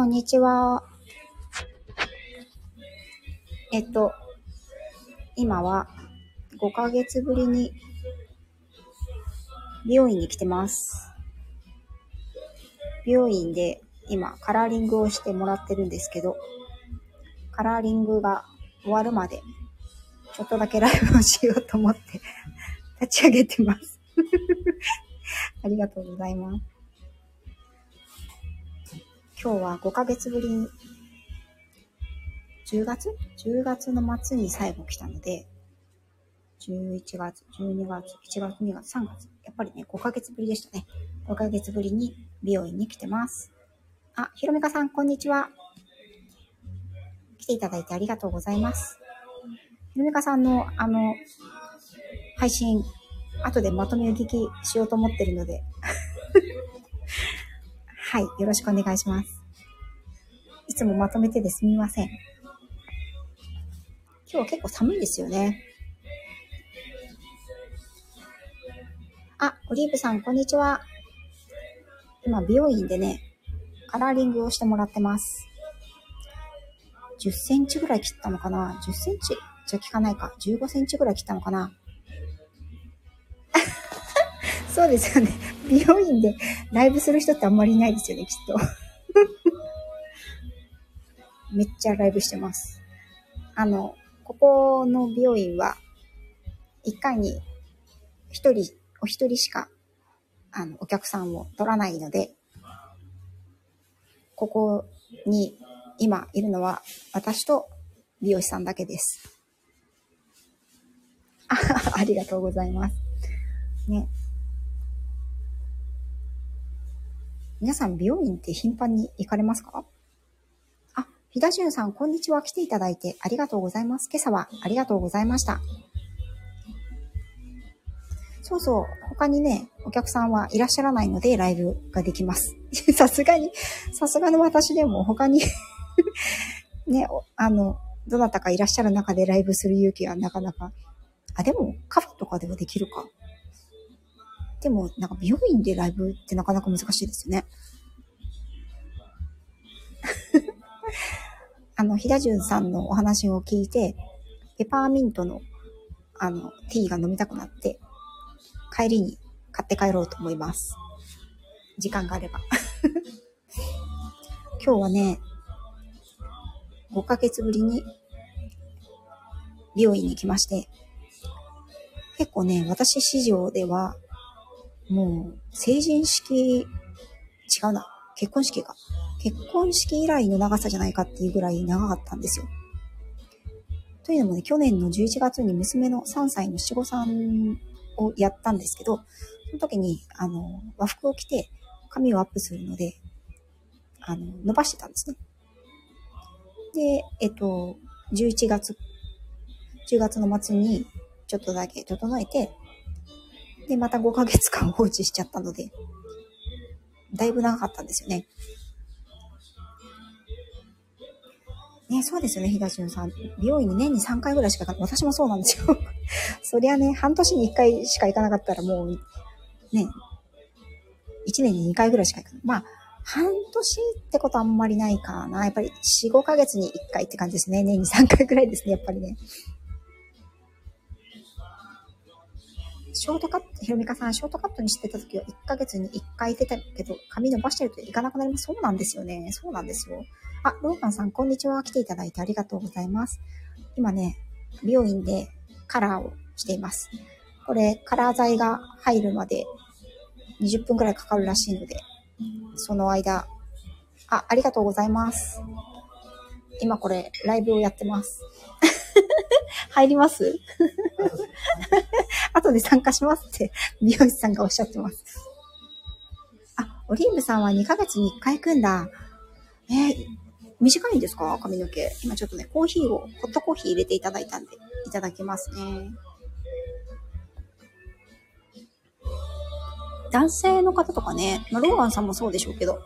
こんにちは。えっと、今は5ヶ月ぶりに美容院に来てます。美容院で今カラーリングをしてもらってるんですけど、カラーリングが終わるまでちょっとだけライブをしようと思って立ち上げてます。ありがとうございます。今日は5ヶ月ぶりに、10月 ?10 月の末に最後来たので、11月、12月、1月、2月、3月。やっぱりね、5ヶ月ぶりでしたね。5ヶ月ぶりに美容院に来てます。あ、ひろみかさん、こんにちは。来ていただいてありがとうございます。ひろみかさんの、あの、配信、後でまとめ聞きしようと思ってるので、はい、よろしくお願いします。いつもまとめてですみません。今日は結構寒いですよね。あ、オリーブさん、こんにちは。今、美容院でね、カラーリングをしてもらってます。10センチぐらい切ったのかな ?10 センチ？じゃ効かないか。15センチぐらい切ったのかな？そうですよね。美容院でライブする人ってあんまりいないですよね、きっと。めっちゃライブしてます。あの、ここの美容院は、1回に1人、お一人しか、あの、お客さんを取らないので、ここに今いるのは私と美容師さんだけです。あありがとうございます。ね。皆さん美容院って頻繁に行かれますか？あ、ひだじゅんさん、こんにちは。来ていただいてありがとうございます。今朝はありがとうございました。そうそう。他にね、お客さんはいらっしゃらないので、ライブができます。さすがに、さすがの私でも他に ね、あの、どなたかいらっしゃる中でライブする勇気はなかなか。あ、でもカフェとかではできるか。でも、なんか美容院でライブってなかなか難しいですよね。あの、ひだじゅんさんのお話を聞いて、ペパーミントの、あの、ティーが飲みたくなって、帰りに買って帰ろうと思います。時間があれば。今日はね、5ヶ月ぶりに美容院に来まして、結構ね、私市場では、もう、成人式、違うな、結婚式か。結婚式以来の長さじゃないかっていうぐらい長かったんですよ。というのもね、去年の11月に娘の3歳の七五三をやったんですけど、その時に、あの、和服を着て髪をアップするので、あの、伸ばしてたんですね。で、えっと、11月、10月の末にちょっとだけ整えて、で、また5ヶ月間放置しちゃったので、だいぶ長かったんですよね。ね、そうですよね、東野さん。美容院に年に3回ぐらいしか行かない。私もそうなんですよ。そりゃね、半年に1回しか行かなかったらもう、ね、1年に2回ぐらいしか行かない。まあ、半年ってことあんまりないかな。やっぱり4、5ヶ月に1回って感じですね。年に3回ぐらいですね、やっぱりね。ショートカット、ひろみかさん、ショートカットにしてた時は1ヶ月に1回出たけど、髪伸ばしてるといかなくなります。そうなんですよね。そうなんですよ。あ、ローガンさん、こんにちは。来ていただいてありがとうございます。今ね、美容院でカラーをしています。これ、カラー剤が入るまで20分くらいかかるらしいので、その間、あ、ありがとうございます。今これ、ライブをやってます。入ります？後で参加しますって、美容師さんがおっしゃってます。あ、オリーブさんは2ヶ月に1回行くんだ。えー短いんですか？髪の毛。今ちょっとね、コーヒーを、ホットコーヒー入れていただいたんで、いただきますね。男性の方とかね、まあ、ローガンさんもそうでしょうけど、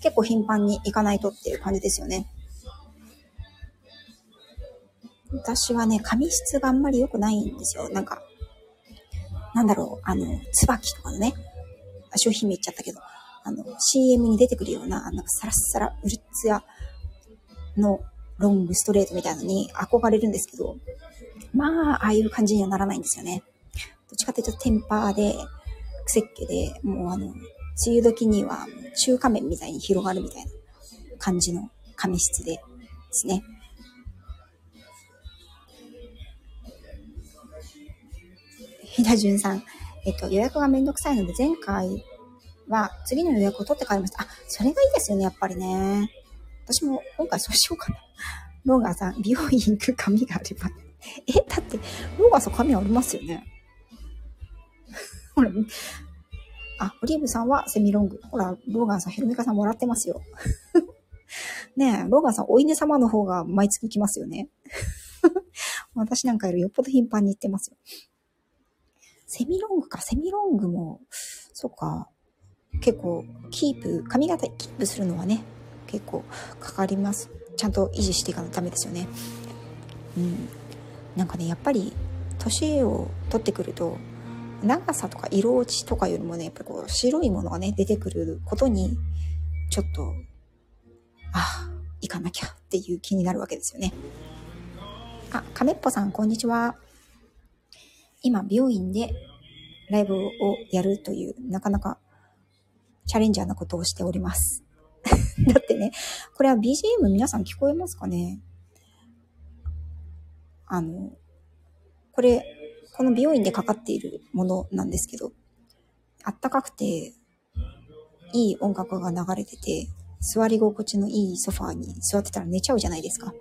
結構頻繁に行かないとっていう感じですよね。私はね、髪質があんまり良くないんですよ。なんか、なんだろう、あの、椿とかのね、商品名言っちゃったけど、あの、CM に出てくるような、なんかサラッサラ、ウルツヤのロングストレートみたいなのに憧れるんですけど、まあ、ああいう感じにはならないんですよね。どっちかというとテンパーで、癖っ気で、もうあの、梅雨時には中華麺みたいに広がるみたいな感じの髪質でですね。ひだじゅんさん、えっと、予約がめんどくさいので、前回は次の予約を取って帰りました。あ、それがいいですよね、やっぱりね。私も今回そうしようかな。ローガーさん、美容院行く髪があれば。え、だって、ローガーさん髪ありますよね。ほら、あ、オリーブさんはセミロング。ほら、ローガンさん、ヒロミカさんもらってますよ。ねえ、ローガンさん、お稲様の方が毎月来ますよね。私なんかよりよっぽど頻繁に行ってますよ。セミロングか、セミロングも、そっか、結構、キープ、髪型キープするのはね、結構かかります。ちゃんと維持していかないとダメですよね。うん。なんかね、やっぱり、年を取ってくると、長さとか色落ちとかよりもね、やっぱこう白いものがね、出てくることに、ちょっと、ああ、行かなきゃっていう気になるわけですよね。あ、亀っぽさん、こんにちは。今、美容院でライブをやるという、なかなかチャレンジャーなことをしております。だってね、これは BGM 皆さん聞こえますかね？あの、これ、この美容院でかかっているものなんですけど、あったかくて、いい音楽が流れてて、座り心地のいいソファーに座ってたら寝ちゃうじゃないですか。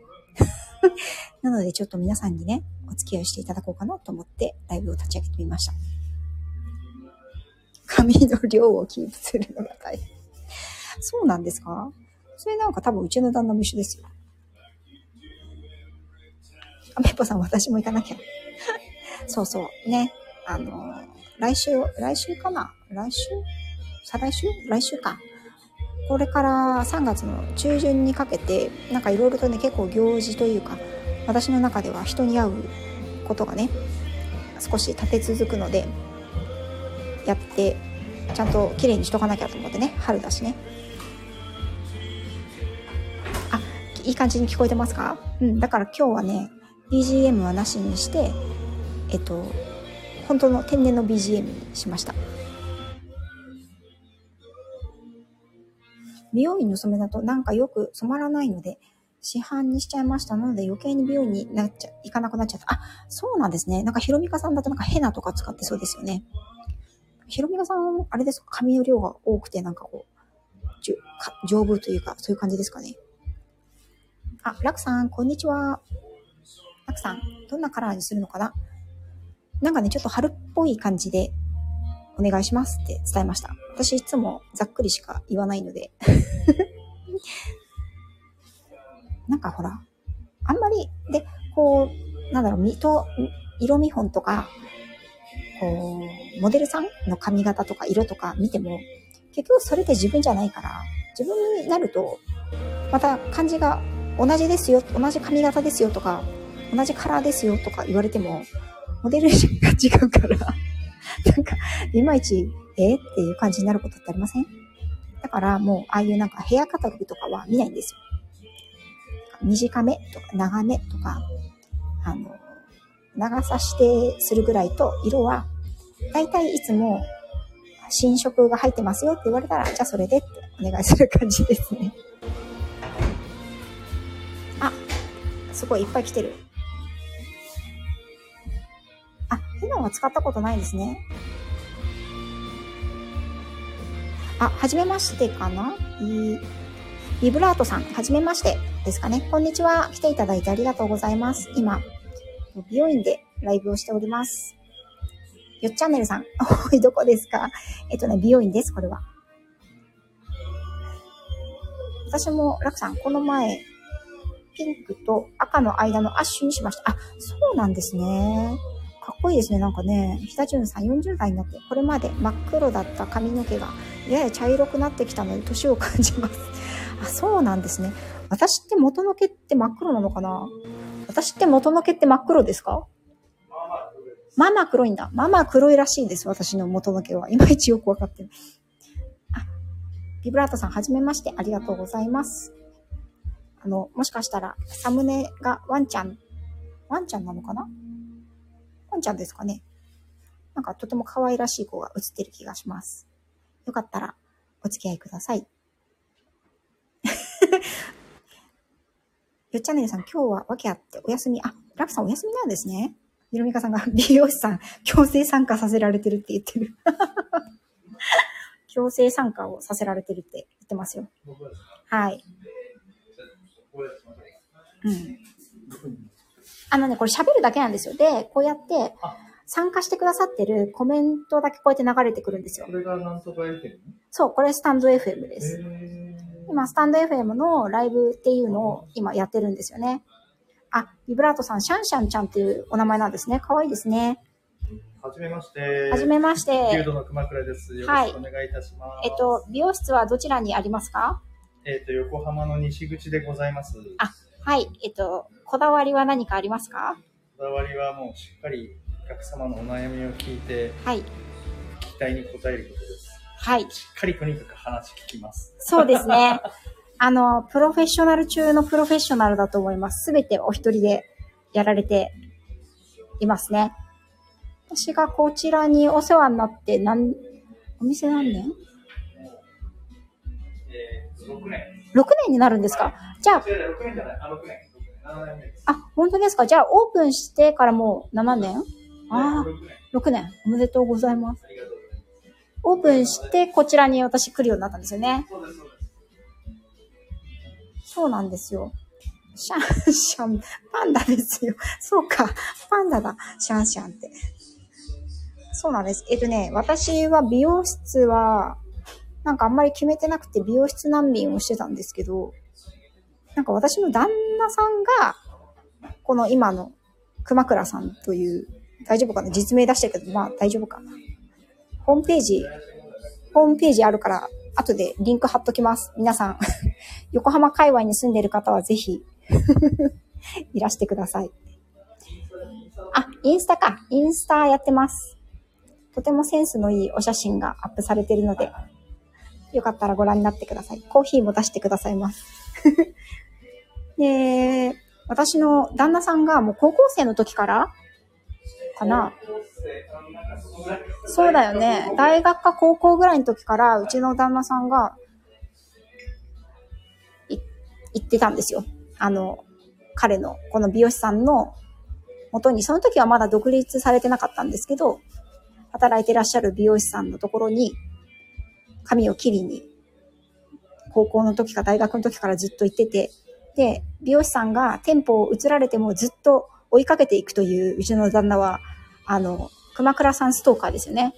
なのでちょっと皆さんにね、お付き合いしていただこうかなと思ってライブを立ち上げてみました。髪の量をキープするのが大変。そうなんですか？それなんか多分うちの旦那も一緒ですよ。あ、めっぽさん私も行かなきゃ。そうそう。ね。あの、来週、来週かな？来週？再来週？来週か。これから3月の中旬にかけて、なんかいろいろとね、結構行事というか、私の中では人に会うことがね、少し立て続くので、やって、ちゃんと綺麗にしとかなきゃと思ってね、春だしね。あ、いい感じに聞こえてますか？うん、だから今日はね、BGM はなしにして、えっと、本当の天然の BGM にしました。美容院の染めだとなんかよく染まらないので、市販にしちゃいましたので余計に美容院になっちゃ、行かなくなっちゃった。あ、そうなんですね。なんかヒロミカさんだとなんかヘナとか使ってそうですよね。ヒロミカさん、あれですか？髪の量が多くてなんかこう、じゅ丈夫というか、そういう感じですかね。あ、ラクさん、こんにちは。ラクさん、どんなカラーにするのかな？なんかね、ちょっと春っぽい感じでお願いしますって伝えました。私いつもざっくりしか言わないので。なんかほら、あんまり、で、こう、なんだろう、と、色見本とか、こう、モデルさんの髪型とか色とか見ても、結局それって自分じゃないから、自分になると、また感じが同じですよ、同じ髪型ですよとか、同じカラーですよとか言われても、モデルが違うから、なんか、いまいち、え？っていう感じになることってありません？だからもう、ああいうなんかヘアカタログとかは見ないんですよ。短めとか長めとか、あの、長さ指定するぐらいと、色は、だいたいいつも、新色が入ってますよって言われたら、じゃあそれでってお願いする感じですね。あ、すごいいっぱい来てる。あヘナは使ったことないですね。あ、はじめましてかな？ビブラートさん、はじめましてですかね。こんにちは。来ていただいてありがとうございます。今、美容院でライブをしております。よっチャンネルさん。おい、どこですか？えっとね、美容院です、これは。私も、ラクさん、この前、ピンクと赤の間のアッシュにしました。あ、そうなんですね。かっこいいですね。なんかね、ひたじゅんさん40代になって、これまで真っ黒だった髪の毛がやや茶色くなってきたので、年を感じます。あ、そうなんですね。私って元の毛って真っ黒なのかな？私って元の毛って真っ黒ですか？まあまあ黒いんだ。まあまあ黒いらしいです。私の元の毛は。いまいちよくわかってる。あ、ビブラートさん、はじめまして、ありがとうございます。あの、もしかしたら、サムネがワンちゃん、ワンちゃんなのかな？ちゃんですかねなんかとても可愛らしい子が映ってる気がします。よかったら、お付き合いください。よっちゃねるさん、今日は訳あってお休み、あ、ラクさんお休みなんですね。ひろみかさんが 美容師さん、強制参加させられてるって言ってる。強制参加をさせられてるって言ってますよ。はい。うん。あのね、これ喋るだけなんですよ。で、こうやって参加してくださってるコメントだけこうやって流れてくるんですよこ。れがなんとか FM? そう、これスタンド FM です。へ今、スタンド FM のライブっていうのを今やってるんですよね。あ、ビブラートさん、シャンシャンちゃんっていうお名前なんですね。かわいいですね。ーはじめまして。はじめまして。ドの熊倉です。よろはいしくお願いいたします。えっと、美容室はどちらにありますか？えっと、横浜の西口でございます。あはい。えっと、こだわりは何かありますか？こだわりはもうしっかりお客様のお悩みを聞いて、はい。期待に応えることです。はい。しっかりとにかく話聞きます。そうですね。あの、プロフェッショナル中のプロフェッショナルだと思います。すべてお一人でやられていますね。私がこちらにお世話になって、なん、お店何年？えー、6年。?6 年になるんですか？じゃあ、違う違う、6年じゃない。あ、6年。7年目です。あ、本当ですか？じゃあ、オープンしてからもう7年？あ6年。あ、6年。おめでとうございます。オープンして、こちらに私来るようになったんですよね。そうなんですよ。シャンシャン、パンダですよ。そうか、パンダだ、シャンシャンって。そうなんです。えっとね、私は美容室は、なんかあんまり決めてなくて美容室難民をしてたんですけど、なんか私の旦那さんが、この今の熊倉さんという、大丈夫かな実名出してるけど、まあ大丈夫かな。ホームページ、ホームページあるから、後でリンク貼っときます。皆さん、横浜界隈に住んでる方はぜひ、いらしてください。あ、インスタか。インスタやってます。とてもセンスのいいお写真がアップされてるので、よかったらご覧になってください。コーヒーも出してくださいます。で、私の旦那さんがもう高校生の時からかな。そうだよね。大学か高校ぐらいの時から、うちの旦那さんが、い、行ってたんですよ。あの、彼の、この美容師さんの元に、その時はまだ独立されてなかったんですけど、働いてらっしゃる美容師さんのところに、髪を切りに、高校の時か大学の時からずっと行ってて、で、美容師さんが店舗を移られてもずっと追いかけていくという、うちの旦那は、あの、熊倉さんストーカーですよね。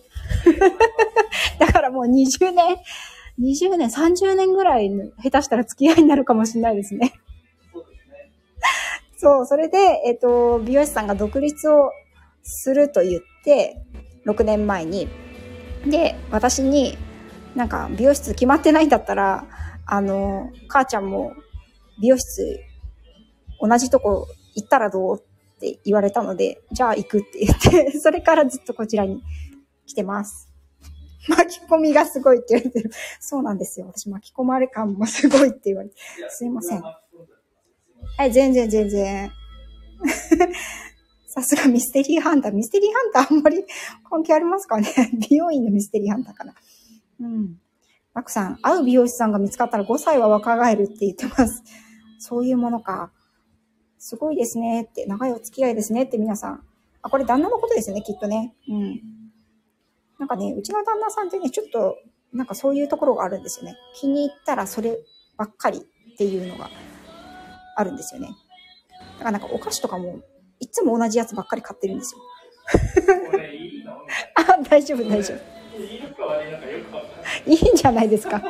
だからもう20年、20年、30年ぐらい下手したら付き合いになるかもしれないですね。そう、それで、えっ、と、美容師さんが独立をすると言って、6年前に。で、私に、なんか、美容室決まってないんだったら、あの、母ちゃんも、美容室、同じとこ行ったらどうって言われたので、じゃあ行くって言って、それからずっとこちらに来てます。巻き込みがすごいって言われてる。そうなんですよ。私巻き込まれ感もすごいって言われて。すいません。はい、全然全然。さすがミステリーハンター。ミステリーハンターあんまり 関係ありますかね美容院のミステリーハンターかな。うん。マクさん、会う美容師さんが見つかったら5歳は若返るって言ってます。そういうものか。すごいですねって、長いお付き合いですねって皆さん。あ、これ旦那のことですよね、きっとね。うん。なんかね、うちの旦那さんってね、ちょっと、なんかそういうところがあるんですよね。気に入ったらそればっかりっていうのがあるんですよね。だからなんかお菓子とかも、いつも同じやつばっかり買ってるんですよ。これいいの？あ、大丈夫、大丈夫。いいんじゃないですか。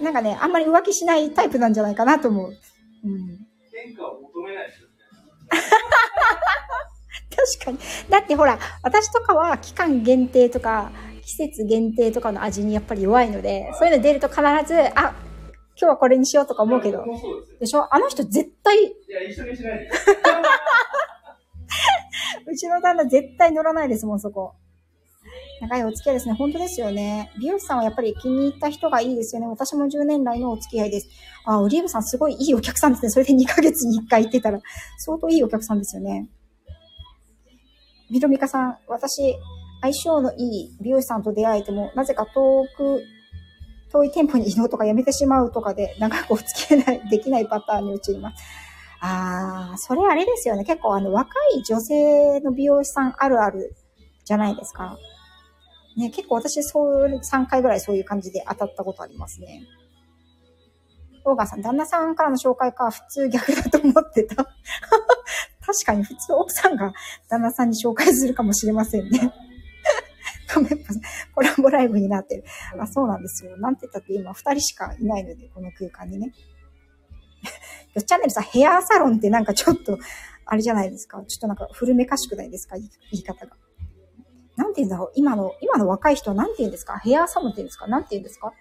なんかね、あんまり浮気しないタイプなんじゃないかなと思う。うん。変化を求めない人確かに。だってほら、私とかは期間限定とか、季節限定とかの味にやっぱり弱いので、そういうの出ると必ず、あ、今日はこれにしようとか思うけど僕。もそうですよ。でしょ？あの人絶対、いや、一緒にしないで。うちの旦那絶対乗らないですもん、そこ。長いお付き合いですね。本当ですよね。美容師さんはやっぱり気に入った人がいいですよね。私も10年来のお付き合いです。あ、オリーブさんすごいいいお客さんですね。それで2ヶ月に1回行ってたら、相当いいお客さんですよね。みろみかさん、私、相性のいい美容師さんと出会えても、なぜか遠く、遠い店舗に移動とかやめてしまうとかで、長くお付き合いないできないパターンに陥ります。あー、それあれですよね。結構あの、若い女性の美容師さんあるあるじゃないですか。ね、結構私、そう、3回ぐらいそういう感じで当たったことありますね。オーガンさん、旦那さんからの紹介か、普通逆だと思ってた。確かに普通奥さんが旦那さんに紹介するかもしれませんね。コラボライブになってる。あ、そうなんですよ。なんて言ったって今二人しかいないので、この空間にね。よチャンネルさん、ヘアサロンってなんかちょっと、あれじゃないですか。ちょっとなんか古めかしくないですか？言い方が。なんて言うんだろう。今の、今の若い人はなんて言うんですか？ヘアサロンって言うんですか？なんて言うんですか？聞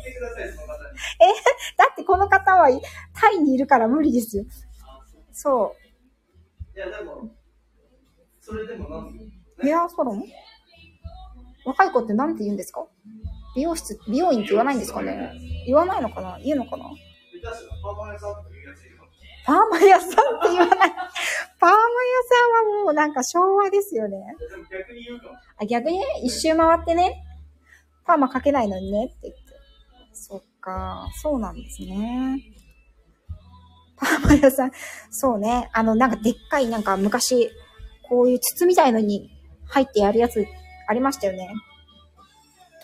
いてく だってこの方はタイにいるから無理ですよ。そいや、でも、それでもなんう。ヘアサロン？若い子ってなんて言うんですか？美容室、美容院って言わないんですかね？言わないのかな？言うのかな？パーマ屋さんって言わない。パーマ屋さんはもうなんか昭和ですよね。逆に言うかもあ、逆に、一周回ってね、パーマかけないのにねって言って。そっか、そうなんですね。パーマ屋さん、そうね、あの、なんかでっかい、なんか昔、こういう筒みたいのに入ってやるやつありましたよね。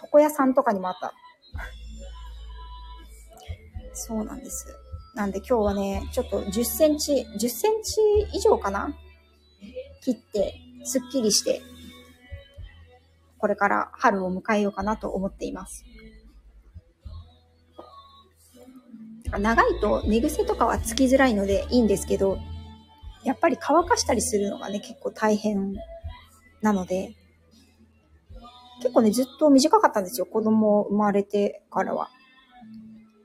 床屋さんとかにもあった。そうなんです。なんで今日はね、ちょっと10センチ、10センチ以上かな？切って、すっきりして、これから春を迎えようかなと思っています。長いと寝癖とかはつきづらいのでいいんですけど、やっぱり乾かしたりするのがね、結構大変なので、結構ね、ずっと短かったんですよ。子供生まれてからは。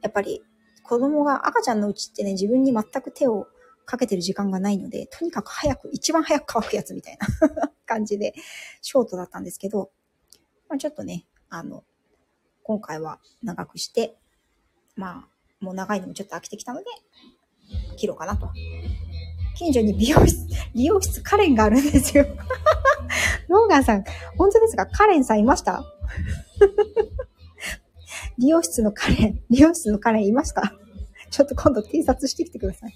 やっぱり子供が赤ちゃんのうちってね、自分に全く手をかけてる時間がないので、とにかく早く、一番早く乾くやつみたいな 感じで、ショートだったんですけど、まあ、ちょっとね、あの、今回は長くして、まあ、もう長いのもちょっと飽きてきたので、切ろうかなと。近所に美容室、理容室カレンがあるんですよ。ローガンさん、本当ですか？カレンさんいました？理容室のカレン、理容室のカレンいましたちょっと今度偵察してきてください。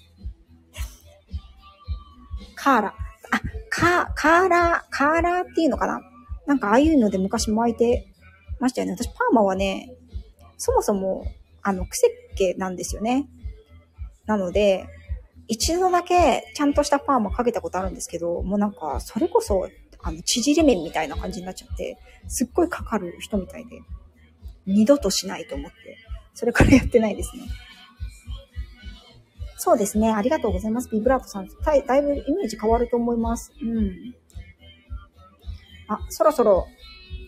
カーラ。あ、カー、カーラー、カーラーっていうのかな？なんかああいうので昔巻いてましたよね。私パーマはね、そもそも、あの、癖っ気なんですよね。なので、一度だけちゃんとしたパーマかけたことあるんですけど、もうなんか、それこそ、あの、縮れ麺みたいな感じになっちゃって、すっごいかかる人みたいで、二度としないと思って、それからやってないですね。そうですね。ありがとうございます。ビブラートさん。だいだいぶイメージ変わると思います。うん。あ、そろそろ、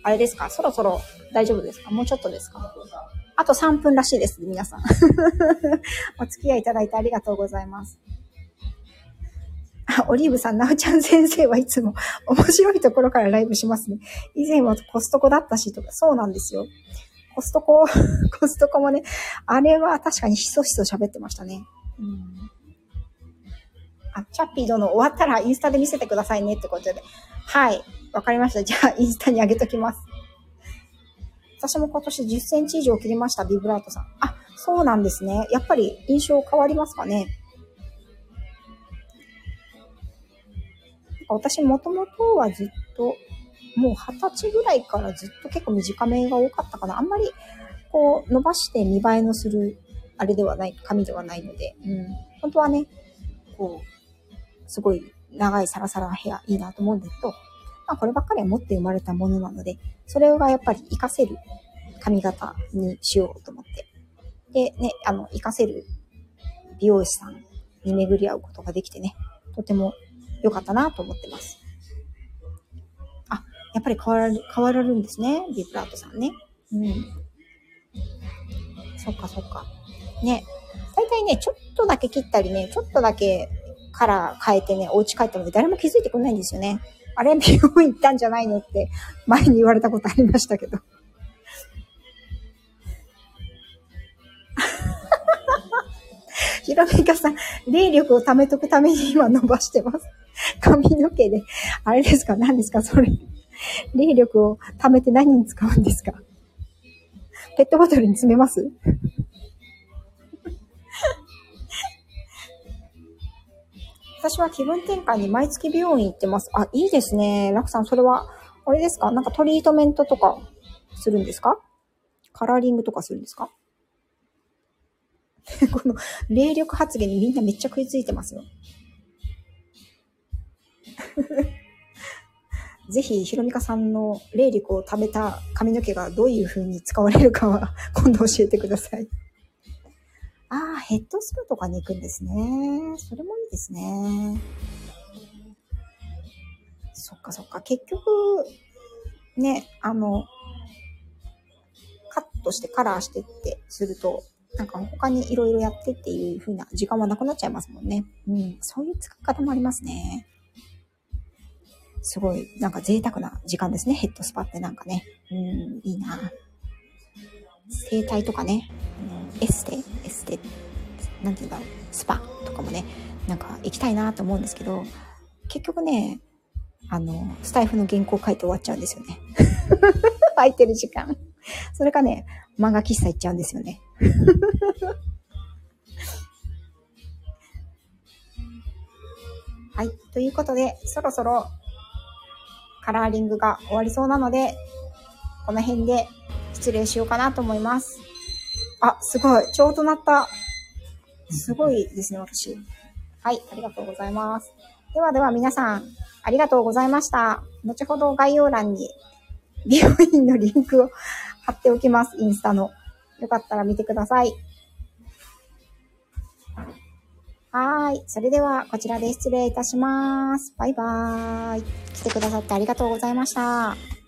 あれですか？そろそろ大丈夫ですか？もうちょっとですか？あと3分らしいです。皆さん。お付き合いいただいてありがとうございます。あ、オリーブさん、なおちゃん先生はいつも 面白いところからライブしますね。以前はコストコだったしとか、そうなんですよ。コストコ、コストコもね、あれは確かにひそひそ喋ってましたね。うん。あ、チャッピー殿終わったらインスタで見せてくださいねってことで。はい。わかりました。じゃあ、インスタに上げときます。私も今年10センチ以上切りました、ビブラートさん。あ、そうなんですね。やっぱり印象変わりますかね。私もともとはずっと、もう二十歳ぐらいからずっと結構短めが多かったかな。あんまり、こう、伸ばして見栄えのする、あれではない、髪ではないので、うん。本当はね、こう、すごい長いサラサラヘアいいなと思うんだけど、まあこればっかりは持って生まれたものなので、それがやっぱり活かせる髪型にしようと思って。で、ね、あの、活かせる美容師さんに巡り合うことができてね、とても良かったなと思ってます。やっぱり変わられ、変わられるんですね、ビブラートさんね。うん。そっかそっか。ね。大体ね、ちょっとだけ切ったりね、ちょっとだけカラー変えてね、お家帰ったので誰も気づいてくれないんですよね。あれ、美容院行ったんじゃないのって前に言われたことありましたけど。ひろみかさん、霊力を貯めとくために今伸ばしてます。髪の毛で。あれですか？何ですか？それ。霊力を貯めて何に使うんですか？ペットボトルに詰めます？私は気分転換に毎月美容院行ってます。あ、いいですね。ラクさん、それは、あれですか？なんかトリートメントとかするんですか？カラーリングとかするんですか？この霊力発言にみんなめっちゃ食いついてますよ。ぜひ、ひろみかさんの霊力を貯めた髪の毛がどういう風に使われるかは 今度教えてください。ああ、ヘッドスパとかに行くんですね。それもいいですね。そっかそっか。結局、ね、あの、カットしてカラーしてってすると、なんか他にいろいろやってっていう風な時間はなくなっちゃいますもんね。うん。そういう使い方もありますね。すごい、なんか贅沢な時間ですね。ヘッドスパってなんかね。うん、いいな。整体とかね、エステ、エステ、なんて言うんだろう、スパとかもね、なんか行きたいなと思うんですけど、結局ね、あの、スタイフの原稿書いて終わっちゃうんですよね。空いてる時間。それかね、漫画喫茶行っちゃうんですよね。はい。ということで、そろそろカラーリングが終わりそうなので、この辺で失礼しようかなと思います。あ、すごい。ちょうどなった。すごいですね、私。はい、ありがとうございます。ではでは皆さん、ありがとうございました。後ほど概要欄に美容院のリンクを貼っておきます。インスタの。よかったら見てください。はい。それでは、こちらで失礼いたします。バイバーイ。来てくださってありがとうございました。